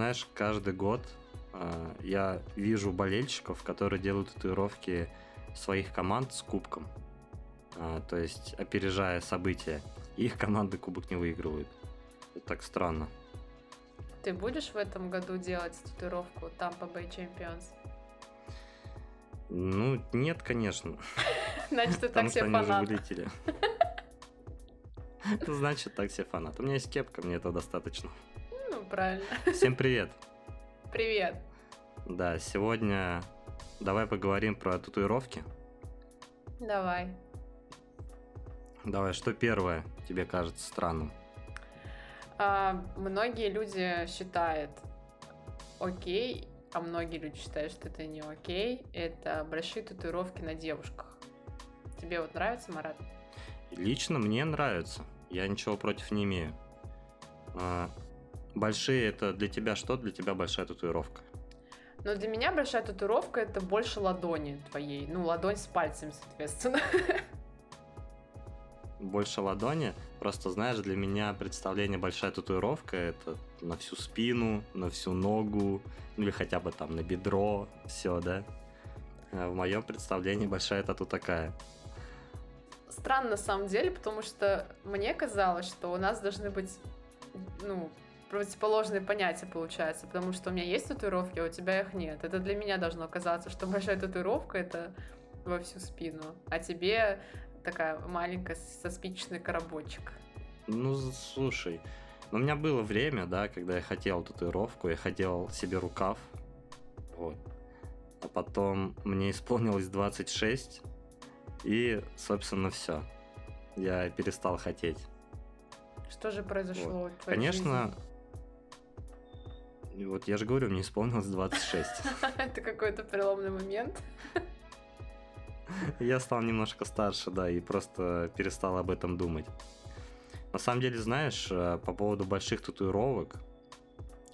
знаешь, каждый год э, я вижу болельщиков, которые делают татуировки своих команд с кубком. Э, то есть, опережая события, их команды кубок не выигрывают. Это так странно. Ты будешь в этом году делать татуировку Tampa Bay Champions? Ну, нет, конечно. Значит, ты так себе фанат. Значит, так себе фанат. У меня есть кепка, мне это достаточно. Правильно. Всем привет. Привет. Да, сегодня давай поговорим про татуировки. Давай. Давай, что первое тебе кажется странным? А, многие люди считают окей, а многие люди считают, что это не окей. Это большие татуировки на девушках. Тебе вот нравится, Марат? Лично мне нравится. Я ничего против не имею. А, Большие это для тебя что? Для тебя большая татуировка. Но для меня большая татуировка это больше ладони твоей. Ну, ладонь с пальцем, соответственно. Больше ладони. Просто знаешь, для меня представление большая татуировка это на всю спину, на всю ногу, ну или хотя бы там на бедро, все, да. А В моем представлении большая тату такая. Странно на самом деле, потому что мне казалось, что у нас должны быть, ну, противоположные понятия получается, потому что у меня есть татуировки, а у тебя их нет. Это для меня должно казаться, что большая татуировка это во всю спину, а тебе такая маленькая со спичечный коробочек. Ну, слушай, у меня было время, да, когда я хотел татуировку, я хотел себе рукав, вот. А потом мне исполнилось 26, и, собственно, все. Я перестал хотеть. Что же произошло в твоей Конечно, и вот я же говорю, мне исполнилось 26. жизни? Это какой-то переломный момент. Я стал немножко старше, да, и просто перестал об этом думать. На самом деле, знаешь, э, по поводу больших татуировок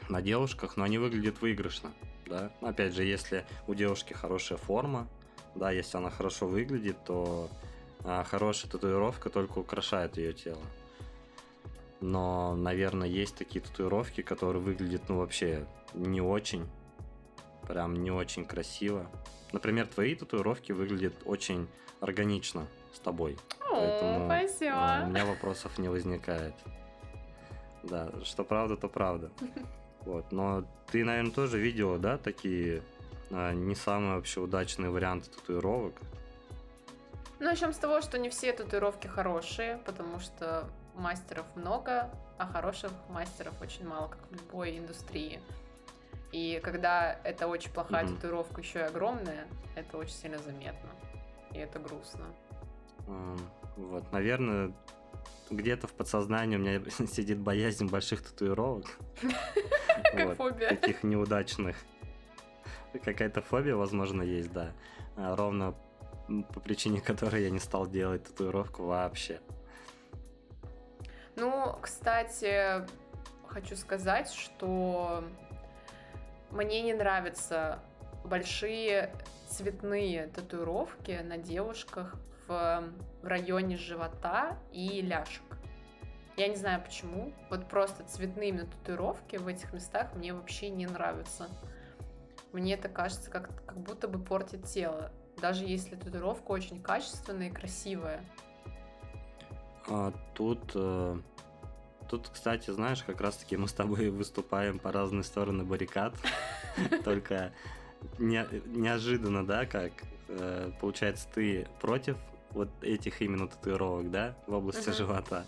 на девушках, но они выглядят выигрышно, да. Опять же, если у девушки хорошая форма, да, если она хорошо выглядит, то а, хорошая татуировка только украшает ее тело. Но, наверное, есть такие татуировки, которые выглядят, ну, вообще не очень. Прям не очень красиво. Например, твои татуировки выглядят очень органично с тобой. О, Поэтому а, у спасибо. меня вопросов не возникает. Да, что правда, то правда. Вот, но ты, наверное, тоже видела, да, такие а, не самые вообще удачные варианты татуировок. Ну, начнем с того, что не все татуировки хорошие, потому что мастеров много, а хороших мастеров очень мало, как в любой индустрии. И когда это очень плохая Мгм. татуировка, еще и огромная, это очень сильно заметно. И это грустно. Вот, наверное, где-то в подсознании у меня сидит боязнь больших татуировок. Как фобия. Таких неудачных. Какая-то фобия, возможно, есть, да. А, Ровно по причине которой я не стал делать татуировку вообще. Ну, кстати, хочу сказать, что мне не нравятся большие цветные татуировки на девушках в, в районе живота и ляжек. Я не знаю почему. Вот просто цветные татуировки в этих местах мне вообще не нравятся. Мне это кажется, как, как будто бы портит тело. Даже если татуировка очень качественная и красивая. А тут, э, тут, кстати, знаешь, как раз-таки мы с тобой выступаем по разные стороны баррикад, только не- неожиданно, да, как э, получается ты против вот этих именно татуировок, да, в области живота.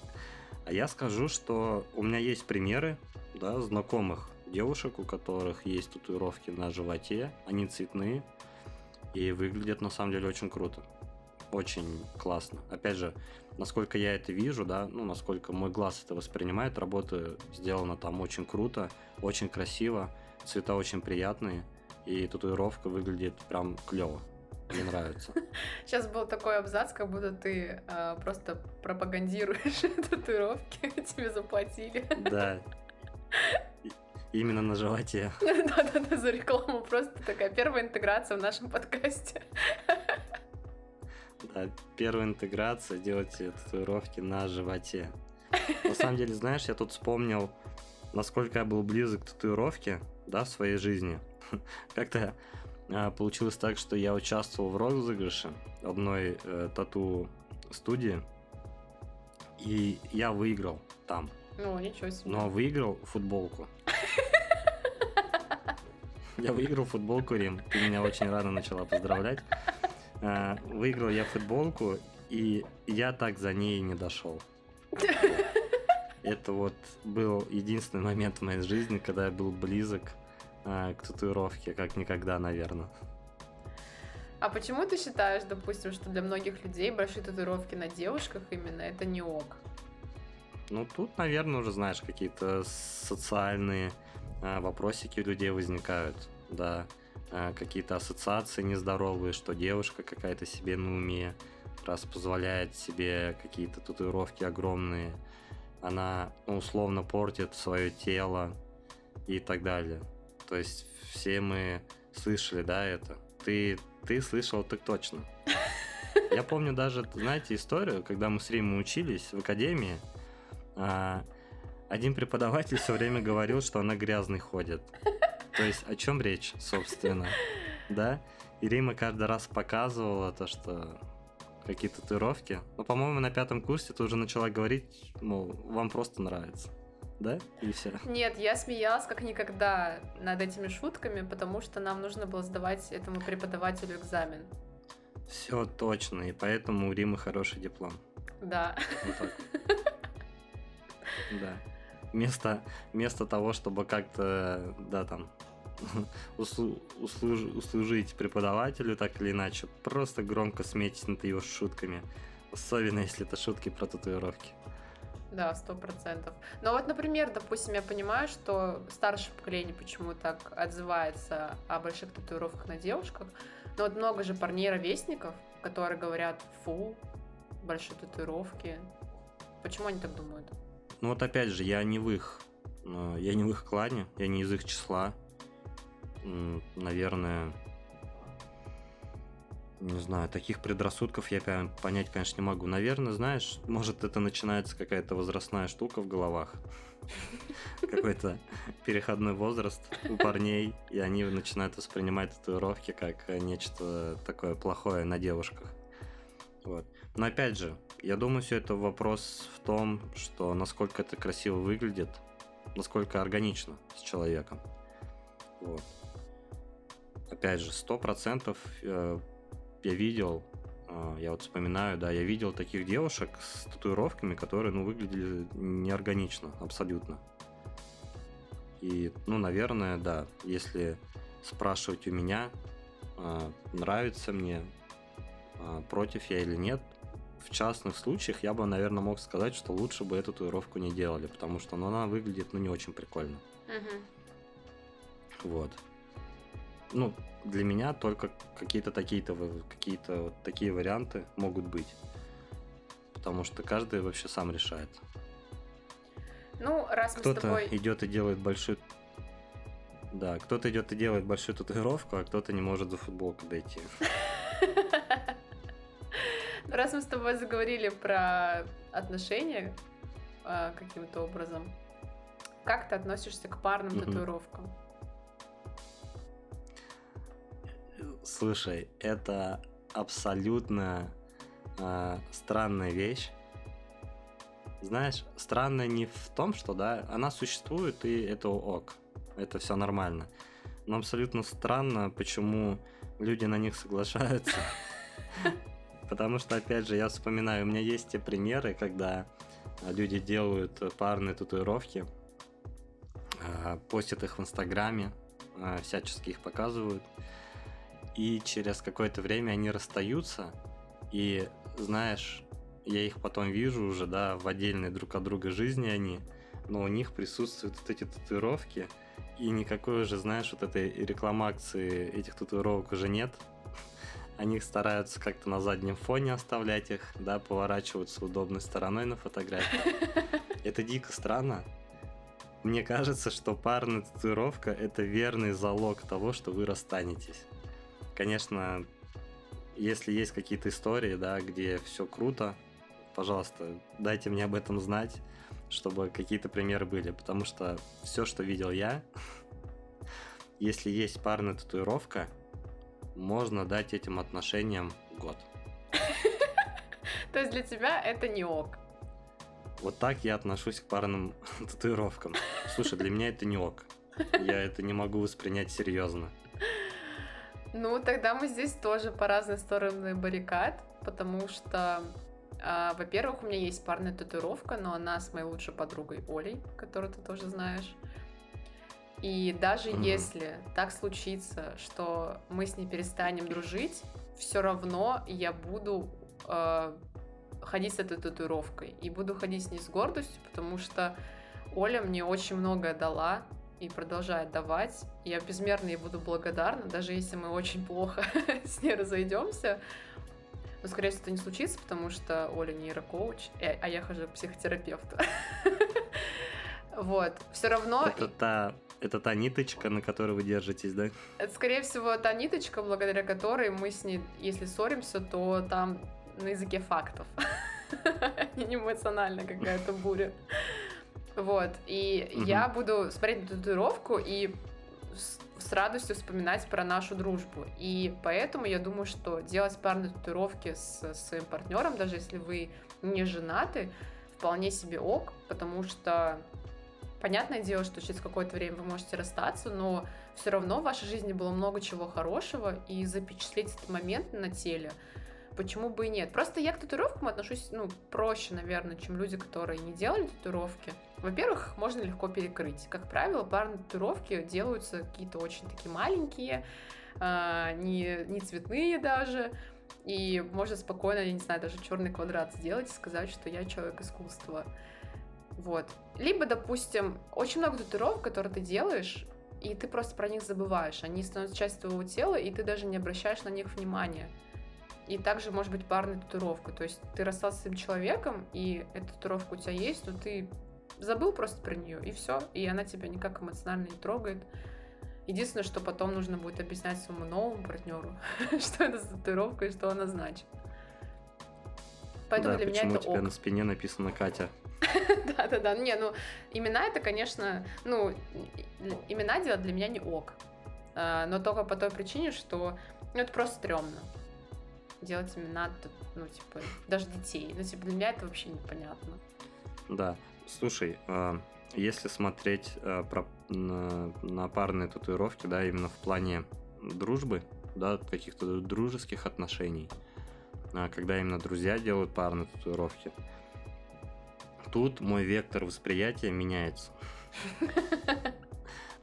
А я скажу, что у меня есть примеры, да, знакомых девушек, у которых есть татуировки на животе, они цветные и выглядят на самом деле очень круто очень классно. Опять же, насколько я это вижу, да, ну, насколько мой глаз это воспринимает, работа сделана там очень круто, очень красиво, цвета очень приятные, и татуировка выглядит прям клево. Мне нравится. Сейчас был такой абзац, как будто ты э, просто пропагандируешь татуировки, тебе заплатили. Да. Именно на животе. Да-да-да, за рекламу. Просто такая первая интеграция в нашем подкасте. Да, первая интеграция, делайте татуировки на животе. На самом деле, знаешь, я тут вспомнил насколько я был близок к татуировке, да, в своей жизни. Как-то а, получилось так, что я участвовал в розыгрыше одной э, тату-студии, и я выиграл там. Ну, ничего себе. Но выиграл футболку. Я выиграл футболку, Рим. Ты меня очень рано начала поздравлять. А, выиграл я футболку, и я так за ней не дошел. Это вот был единственный момент в моей жизни, когда я был близок а, к татуировке, как никогда, наверное. А почему ты считаешь, допустим, что для многих людей большие татуировки на девушках именно это не ок? Ну, тут, наверное, уже знаешь, какие-то социальные а, вопросики у людей возникают, да, какие-то ассоциации нездоровые, что девушка какая-то себе на уме, раз позволяет себе какие-то татуировки огромные, она ну, условно портит свое тело и так далее. То есть все мы слышали, да, это. Ты, ты слышал так точно. Я помню даже, знаете, историю, когда мы с Римой учились в академии, а, один преподаватель все время говорил, что она грязный ходит. То есть о чем речь, собственно, да? И Рима каждый раз показывала то, что какие татуировки. Но, по-моему, на пятом курсе ты уже начала говорить, мол, вам просто нравится. Да? И все. Нет, я смеялась как никогда над этими шутками, потому что нам нужно было сдавать этому преподавателю экзамен. Все точно, и поэтому у Римы хороший диплом. Да. Вот так. Да. Вместо, вместо того, чтобы как-то, да, там, услу, услуж, услужить преподавателю так или иначе, просто громко сметить над его шутками. Особенно, если это шутки про татуировки. Да, сто процентов. Но вот, например, допустим, я понимаю, что старшее поколение почему так отзывается о больших татуировках на девушках, но вот много же парней-ровесников, которые говорят, фу, большие татуировки. Почему они так думают? Ну вот опять же, я не в их, э, я не в их клане, я не из их числа. Наверное, не знаю, таких предрассудков я понять, конечно, не могу. Наверное, знаешь, может это начинается какая-то возрастная штука в головах. Какой-то переходной возраст у парней, и они начинают воспринимать татуировки как нечто такое плохое на девушках. Вот. Но опять же, я думаю, все это вопрос в том, что насколько это красиво выглядит, насколько органично с человеком. Вот. Опять же, сто процентов э, я видел, э, я вот вспоминаю, да, я видел таких девушек с татуировками, которые, ну, выглядели неорганично, абсолютно. И, ну, наверное, да, если спрашивать у меня, э, нравится мне, против я или нет, в частных случаях я бы, наверное, мог сказать, что лучше бы эту татуировку не делали, потому что ну, она выглядит ну, не очень прикольно. Угу. Вот. Ну, для меня только какие-то такие-то какие-то вот такие варианты могут быть. Потому что каждый вообще сам решает. Ну, раз мы кто-то с тобой... идет и делает большую да, кто-то идет и делает большую татуировку, а кто-то не может за футболку дойти. Раз мы с тобой заговорили про отношения э, каким-то образом, как ты относишься к парным татуировкам? Слушай, это абсолютно э, странная вещь. Знаешь, странная не в том, что да, она существует и это ок, это все нормально. Но абсолютно странно, почему люди на них соглашаются. Потому что, опять же, я вспоминаю, у меня есть те примеры, когда люди делают парные татуировки, а, постят их в Инстаграме, а, всячески их показывают, и через какое-то время они расстаются, и, знаешь, я их потом вижу уже, да, в отдельной друг от друга жизни они, но у них присутствуют вот эти татуировки, и никакой уже, знаешь, вот этой рекламации этих татуировок уже нет, они стараются как-то на заднем фоне оставлять их, да, поворачиваются удобной стороной на фотографии. Это дико странно. Мне кажется, что парная татуировка – это верный залог того, что вы расстанетесь. Конечно, если есть какие-то истории, да, где все круто, пожалуйста, дайте мне об этом знать. чтобы какие-то примеры были, потому что все, что видел я, если есть парная татуировка, можно дать этим отношениям год. То есть для тебя это не ок. Вот так я отношусь к парным татуировкам. Слушай, для меня это не ок. Я это не могу воспринять серьезно. Ну, тогда мы здесь тоже по разные стороны баррикад, потому что, а, во-первых, у меня есть парная татуировка, но она с моей лучшей подругой Олей, которую ты тоже знаешь. И даже Мгм. если так случится, что мы с ней перестанем дружить, все равно я буду э, ходить с этой татуировкой. И буду ходить с ней с гордостью, потому что Оля мне очень многое дала и продолжает давать. Я безмерно ей буду благодарна, даже если мы очень плохо с ней разойдемся. Но, скорее всего, это не случится, потому что Оля нейрокоуч, э, а я хожу к психотерапевту. Вот. Все равно Это та, это та ниточка, на которой вы держитесь, да? это, скорее всего, та ниточка, благодаря которой мы с ней, если ссоримся, то там на языке фактов. Не эмоционально какая-то буря. Вот. И Мгм. я буду смотреть на татуировку и с, с радостью вспоминать про нашу дружбу. И поэтому я думаю, что делать парные татуировки с своим партнером, даже если вы не женаты, вполне себе ок, потому что понятное дело, что через какое-то время вы можете расстаться, но все равно в вашей жизни было много чего хорошего, и запечатлеть этот момент на теле, почему бы и нет. Просто я к татуировкам отношусь, ну, проще, наверное, чем люди, которые не делали татуировки. Во-первых, можно легко перекрыть. Как правило, парные татуировки делаются какие-то очень такие маленькие, а, не, не цветные даже, и можно спокойно, я не знаю, даже черный квадрат сделать и сказать, что я человек искусства. Вот. Либо, допустим, очень много татуировок, которые ты делаешь, и ты просто про них забываешь. Они становятся частью твоего тела, и ты даже не обращаешь на них внимания. И также может быть парная татуировка. То есть ты расстался с этим человеком, и эта татуировка у тебя есть, но ты забыл просто про нее, и все. И она тебя никак эмоционально не трогает. Единственное, что потом нужно будет объяснять своему новому партнеру, что это за татуировка и что она значит. Поэтому да, для меня это у тебя ок. на спине написано Катя? Да-да-да, не, ну, имена это, конечно, ну, имена делать для меня не ок. А, Но только по той причине, что, ну, это просто стрёмно. Делать имена, ну, типа, даже детей. Ну, типа, для меня это вообще непонятно. Да. Слушай, а, если смотреть а, про- на, на парные татуировки, да, именно в плане дружбы, да, каких-то дружеских отношений, а, когда именно друзья делают парные татуировки, тут мой вектор восприятия меняется.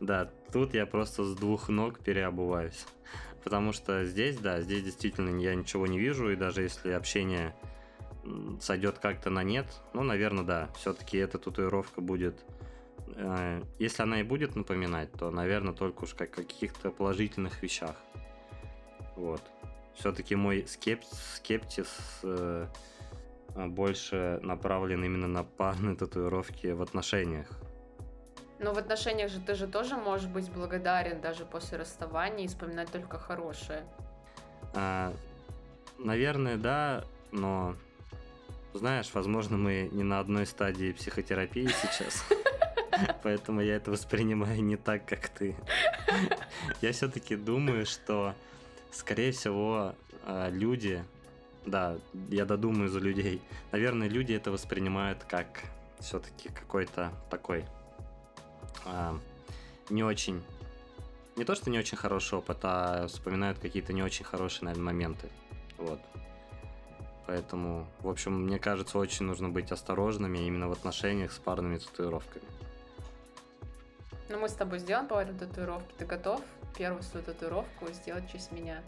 Да, тут я просто с двух ног переобуваюсь. Потому что здесь, да, здесь действительно я ничего не вижу, и даже если общение сойдет как-то на нет, ну, наверное, да, все-таки эта татуировка будет, э, если она и будет напоминать, то, наверное, только уж как каких-то положительных вещах. Вот. Все-таки мой скеп- скептиз э, больше направлен именно на парные татуировки в отношениях. Но в отношениях же ты же тоже можешь быть благодарен даже после расставания и вспоминать только хорошее. А, наверное, да, но знаешь, возможно, мы не на одной стадии психотерапии сейчас. Поэтому я это воспринимаю не так, как ты. Я все-таки думаю, что, скорее всего, а, люди, да, я додумаю за людей, наверное, люди это воспринимают как все-таки какой-то такой а, не очень, не то, что не очень хороший опыт, а вспоминают какие-то не очень хорошие, наверное, моменты. Вот. Поэтому, в общем, мне кажется, очень нужно быть осторожными именно в отношениях с парными татуировками. Ну, мы с тобой сделаем по этой татуировке. Ты готов первую свою татуировку сделать честь меня?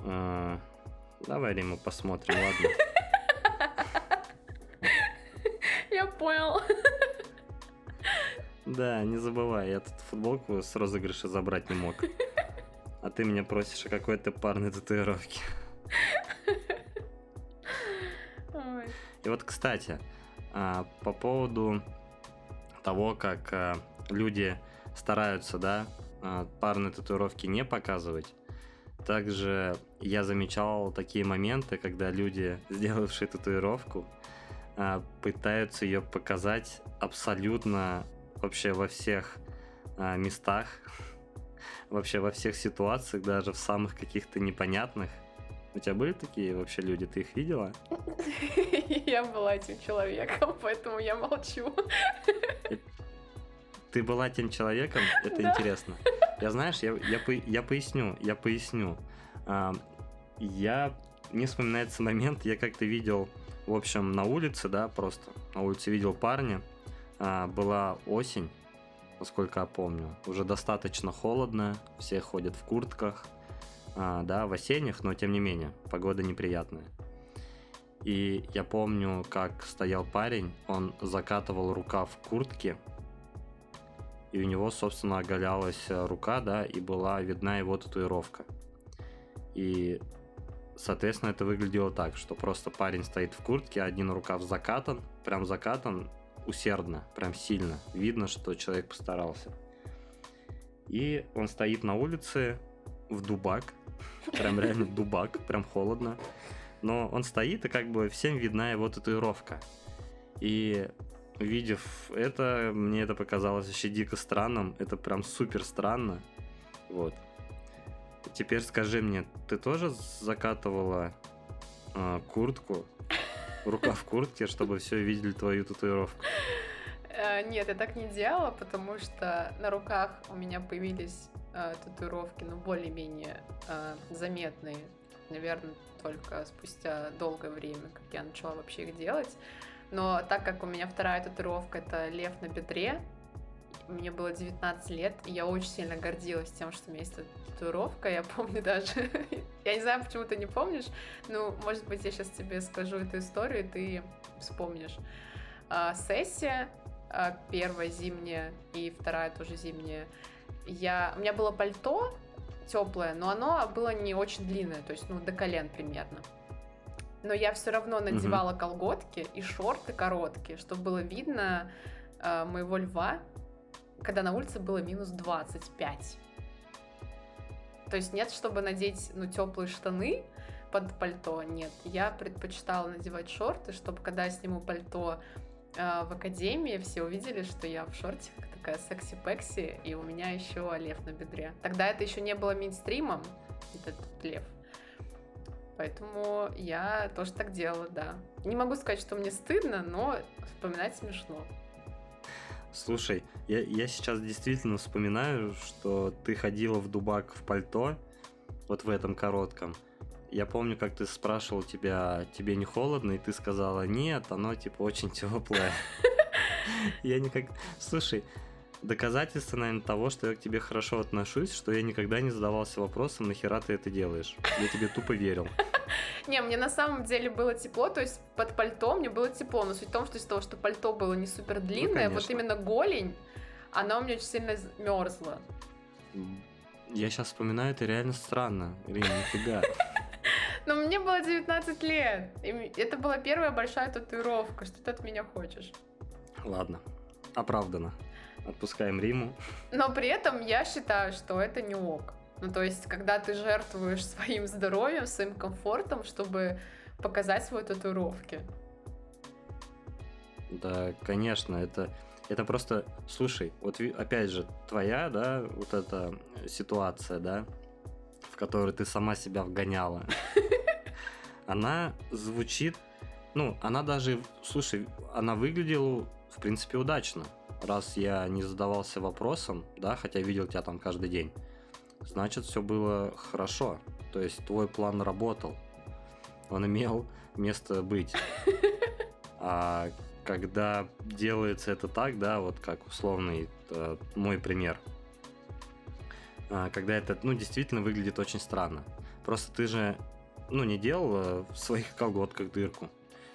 А, давай, Рима, посмотрим, ладно? Да, не забывай, я тут футболку с розыгрыша забрать не мог. А ты меня просишь о какой-то парной татуировке. Ой. И вот, кстати, а, по поводу того, как а, люди стараются, да, а, парные татуировки не показывать, также я замечал такие моменты, когда люди, сделавшие татуировку, пытаются ее показать абсолютно вообще во всех а, местах, вообще во всех ситуациях, даже в самых каких-то непонятных. У тебя были такие вообще люди? Ты их видела? Я была этим человеком, поэтому я молчу. Ты была тем человеком? Это Да. интересно. Я знаешь, я, я, я поясню, я поясню. А, я не вспоминается момент, я как-то видел, в общем, на улице, да, просто на улице видел парня. А, была осень, насколько я помню, уже достаточно холодно, все ходят в куртках, а, да, в осенних, но тем не менее, погода неприятная. И я помню, как стоял парень, он закатывал рукав куртки, и у него, собственно, оголялась э, рука, да, и была видна его татуировка. И, соответственно, это выглядело так, что просто парень стоит в куртке, один рукав закатан, прям закатан усердно, прям сильно. Видно, что человек постарался. И он стоит на улице в дубак, прям реально дубак, прям холодно. Но он стоит, и как бы всем видна его татуировка. И увидев это, мне это показалось вообще дико странным. Это прям супер странно. Вот. Теперь скажи мне, ты тоже закатывала а, куртку, рука в куртке, чтобы все видели твою татуировку? Э, Нет, я так не делала, потому что на руках у меня появились э, татуировки, ну, более-менее э, заметные. Наверное, только спустя долгое время, как я начала вообще их делать. Но так как у меня вторая татуировка это лев на бедре, мне было 19 лет, и я очень сильно гордилась тем, что у меня есть татуировка. Я помню даже... я не знаю, почему ты не помнишь, ну, может быть, я сейчас тебе скажу эту историю, и ты вспомнишь. А, сессия, а, первая зимняя и вторая тоже зимняя. Я... У меня было пальто теплое, но оно было не очень длинное, то есть, ну, до колен примерно. Но я все равно надевала колготки и шорты короткие, чтобы было видно э, моего льва, когда на улице было минус 25. То есть нет, чтобы надеть ну, теплые штаны под пальто, нет. Я предпочитала надевать шорты, чтобы когда я сниму пальто э, в академии, все увидели, что я в шортиках такая секси-пекси, и у меня еще лев на бедре. Тогда это еще не было мейнстримом, этот лев. Поэтому я тоже так делала, да. Не могу сказать, что мне стыдно, но вспоминать смешно. Слушай, я, я сейчас действительно вспоминаю, что ты ходила в дубак в пальто, вот в этом коротком. Я помню, как ты спрашивал тебя, тебе не холодно, и ты сказала, нет, оно типа очень теплое. Я никак... Слушай, доказательство, наверное, того, что я к тебе хорошо отношусь, что я никогда не задавался вопросом, нахера ты это делаешь. Я тебе тупо верил. Не, мне на самом деле было тепло, то есть под пальто мне было тепло, но суть в том, что из-за того, что пальто было не супер длинное, вот именно голень, она у меня очень сильно мерзла. Я сейчас вспоминаю, это реально странно. Ирина, нифига. Но мне было 19 лет, и это была первая большая татуировка, что ты от меня хочешь. Ладно, оправдано. Отпускаем Риму. Но при этом я считаю, что это не ок. Ну, то есть, когда ты жертвуешь своим здоровьем, своим комфортом, чтобы показать свои татуировки. Да, конечно, это, это просто, слушай, вот опять же, твоя, да, вот эта ситуация, да, в которой ты сама себя вгоняла, она звучит, ну, она даже, слушай, она выглядела, в принципе, удачно. Раз я не задавался вопросом, да, хотя видел тебя там каждый день, значит, все было хорошо. То есть твой план работал. Он имел место быть. А когда делается это так, да, вот как условный э, мой пример, а, когда это, ну, действительно выглядит очень странно. Просто ты же, ну, не делала в своих колготках дырку.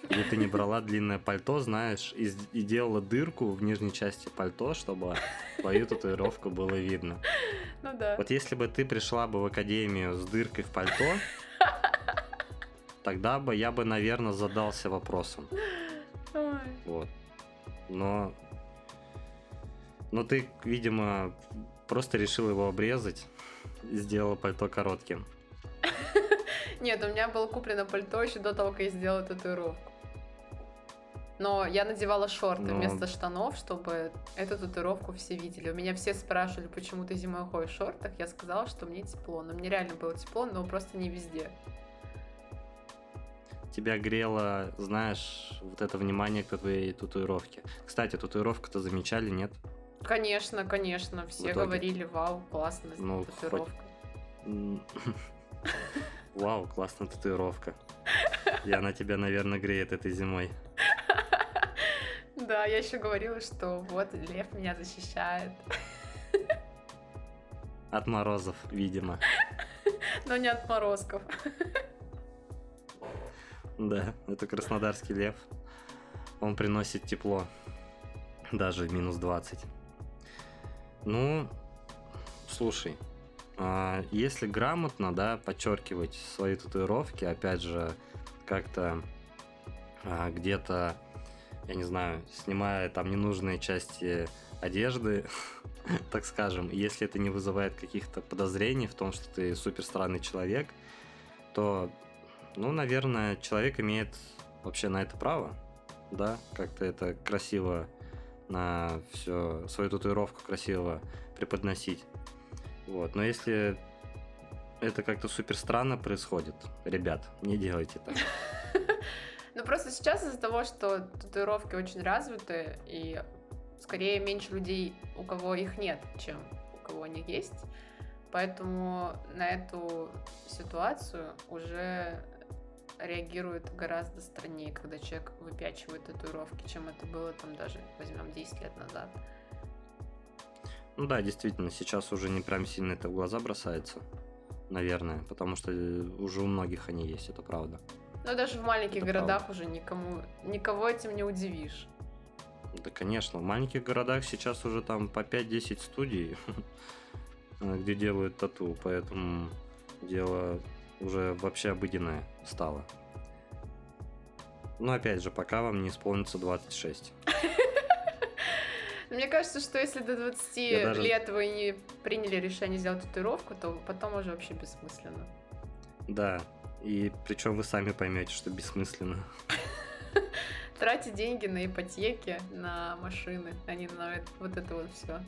Или ты не брала длинное пальто, знаешь, и, и делала дырку в нижней части пальто, чтобы твою татуировку было видно. Ну да. Вот если бы ты пришла бы в академию с дыркой в пальто, тогда бы я бы, наверное, задался вопросом. Ой. Вот. Но... Но ты, видимо, просто решил его обрезать и сделала пальто коротким. Нет, у меня было куплено пальто еще до того, как я сделала татуировку. Но я надевала шорты Но- вместо штанов, чтобы эту татуировку все видели. У меня все спрашивали, почему ты зимой ходишь в шортах. Я сказала, что мне тепло. Но мне реально было тепло, но просто не везде. Тебя грело, знаешь, вот это внимание к твоей татуировке. Кстати, татуировку-то замечали, нет? Конечно, конечно. Все говорили, вау, классно, Ну, татуировка. М, Вау, классная татуировка. И она тебя, наверное, греет этой зимой. Да, я еще говорила, что вот лев меня защищает. От морозов, видимо. Но не от морозков. Да, это краснодарский лев. Он приносит тепло. Даже минус 20. Ну, слушай, а, если грамотно, да, подчеркивать свои татуировки, опять же, как-то а, где-то, я не знаю, снимая там ненужные части одежды, так скажем, если это не вызывает каких-то подозрений в том, что ты супер странный человек, то, ну, наверное, человек имеет вообще на это право, да, как-то это красиво на все свою татуировку красиво преподносить. Вот. Но если это как-то супер странно происходит, ребят, не делайте так. Ну просто сейчас из-за того, что татуировки очень развиты, и скорее меньше людей, у кого их нет, чем у кого они есть. Поэтому на эту ситуацию уже реагирует гораздо страннее, когда человек выпячивает татуировки, чем это было там даже, возьмем, 10 лет назад. Ну да, действительно, сейчас уже не прям сильно это в глаза бросается, наверное, потому что э, уже у многих они есть, это правда. Но даже в маленьких Это городах уже никому, никого этим не удивишь. Да, конечно, в маленьких городах сейчас уже там по 5-10 студий, где делают тату, поэтому дело уже вообще обыденное стало. Но опять же, пока вам не исполнится 26. Мне кажется, что если до 20 Я даже- лет вы не приняли решение сделать татуировку, то потом уже вообще бессмысленно. Да, и причем вы сами поймете, что бессмысленно. Тратить деньги на ипотеки, на машины, а не на вот это вот все.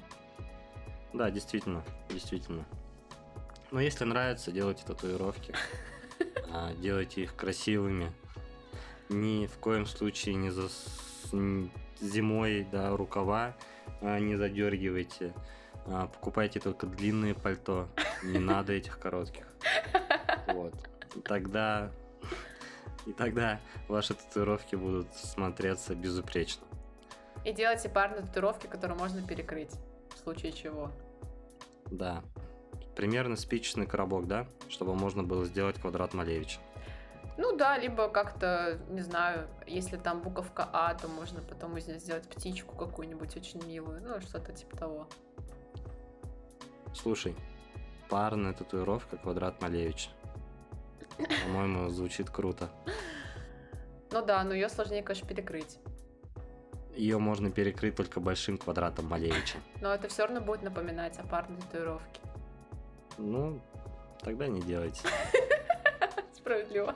Да, действительно, действительно. Но если нравится, делайте татуировки. А, Делайте их красивыми. Ни в коем случае не за зимой, да, рукава а, не задергивайте. А, Покупайте только длинные пальто. Не надо этих коротких. Вот. Тогда... И тогда ваши татуировки будут смотреться безупречно. И делайте парные татуировки, которые можно перекрыть, в случае чего. Да. Примерно спичечный коробок, да? Чтобы можно было сделать квадрат Малевича. Ну да, либо как-то, не знаю, если там буковка А, то можно потом из нее сделать птичку какую-нибудь очень милую, ну что-то типа того. Слушай, парная татуировка квадрат Малевича. По-моему, звучит круто. Ну да, но ее сложнее, конечно, перекрыть. Ее можно перекрыть только большим квадратом Малевича. Но это все равно будет напоминать о парной татуировке. Ну, тогда не делайте. Справедливо.